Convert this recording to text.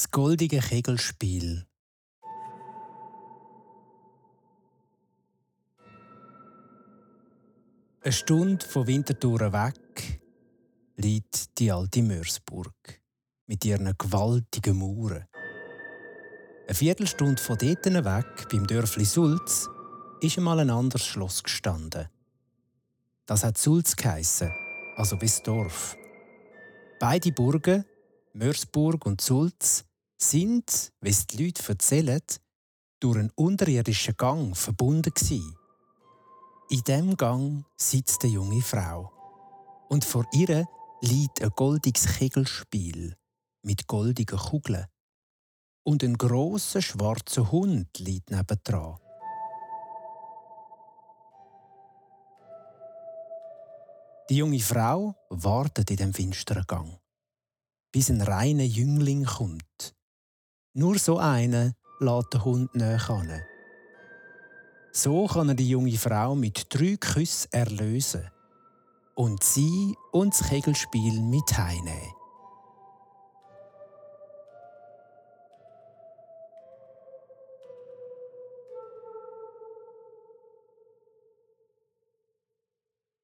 Das goldige Kegelspiel. Eine Stunde von Winterthur weg liegt die alte Mörsburg mit ihren gewaltigen Mauern. Eine Viertelstunde von dort weg, beim Dörfli Sulz, ist einmal ein anderes Schloss gestanden. Das hat Sulz geheissen, also bis Dorf. Beide Burgen, Mörsburg und Sulz, sind, wie es die Leute erzählen, durch einen unterirdischen Gang verbunden gewesen. In diesem Gang sitzt eine junge Frau. Und vor ihr liegt ein goldiges Kegelspiel mit goldigen Kugeln. Und ein grosser schwarzer Hund liegt nebendran. Die junge Frau wartet in dem finsteren Gang, bis ein reiner Jüngling kommt. Nur so einen lässt der Hund näher an. So kann er die junge Frau mit drei Küssen erlösen und sie und das Kegelspiel mit heimnehmen.